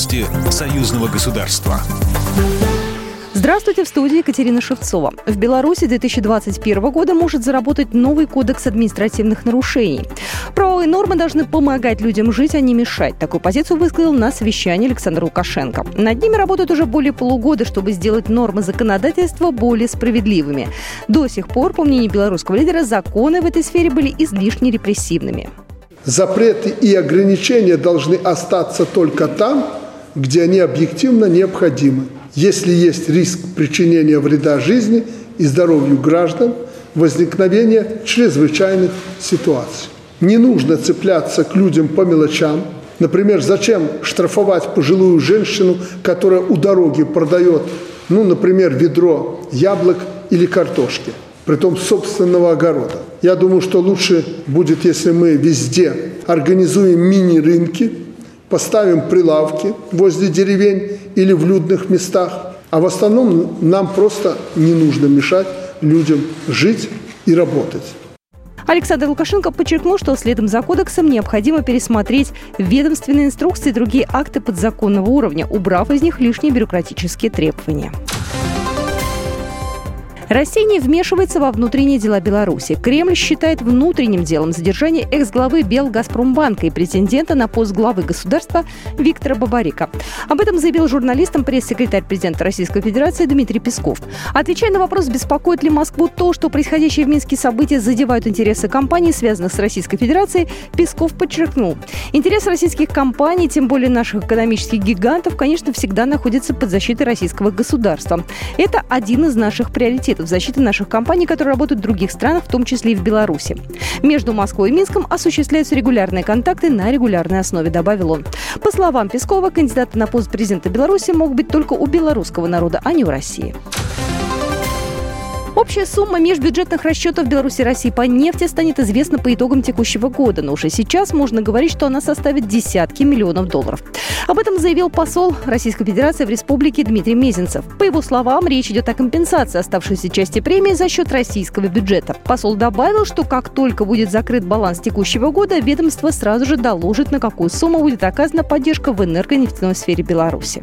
Новости союзного государства. Здравствуйте, в студии Екатерина Шевцова. В Беларуси 2021 года может заработать новый кодекс административных нарушений. Правовые нормы должны помогать людям жить, а не мешать. Такую позицию высказал на совещании Александр Лукашенко. Над ними работают уже более полугода, чтобы сделать нормы законодательства более справедливыми. До сих пор, по мнению белорусского лидера, законы в этой сфере были излишне репрессивными. Запреты и ограничения должны остаться только там, где они объективно необходимы если есть риск причинения вреда жизни и здоровью граждан, возникновения чрезвычайных ситуаций. Не нужно цепляться к людям по мелочам. Например, зачем штрафовать пожилую женщину, которая у дороги продает, ну, например, ведро яблок или картошки, притом собственного огорода. Я думаю, что лучше будет, если мы везде организуем мини-рынки, поставим прилавки возле деревень или в людных местах. А в основном нам просто не нужно мешать людям жить и работать. Александр Лукашенко подчеркнул, что следом за кодексом необходимо пересмотреть ведомственные инструкции и другие акты подзаконного уровня, убрав из них лишние бюрократические требования. Россия не вмешивается во внутренние дела Беларуси. Кремль считает внутренним делом задержание экс-главы Белгазпромбанка и претендента на пост главы государства Виктора Бабарика. Об этом заявил журналистам пресс-секретарь президента Российской Федерации Дмитрий Песков. Отвечая на вопрос, беспокоит ли Москву то, что происходящие в Минске события задевают интересы компаний, связанных с Российской Федерацией, Песков подчеркнул. Интерес российских компаний, тем более наших экономических гигантов, конечно, всегда находится под защитой российского государства. Это один из наших приоритетов в защиты наших компаний, которые работают в других странах, в том числе и в Беларуси. Между Москвой и Минском осуществляются регулярные контакты на регулярной основе, добавил он. По словам Пескова, кандидаты на пост президента Беларуси могут быть только у белорусского народа, а не у России. Общая сумма межбюджетных расчетов Беларуси и России по нефти станет известна по итогам текущего года, но уже сейчас можно говорить, что она составит десятки миллионов долларов. Об этом заявил посол Российской Федерации в республике Дмитрий Мезенцев. По его словам, речь идет о компенсации оставшейся части премии за счет российского бюджета. Посол добавил, что как только будет закрыт баланс текущего года, ведомство сразу же доложит, на какую сумму будет оказана поддержка в энергонефтяной сфере Беларуси.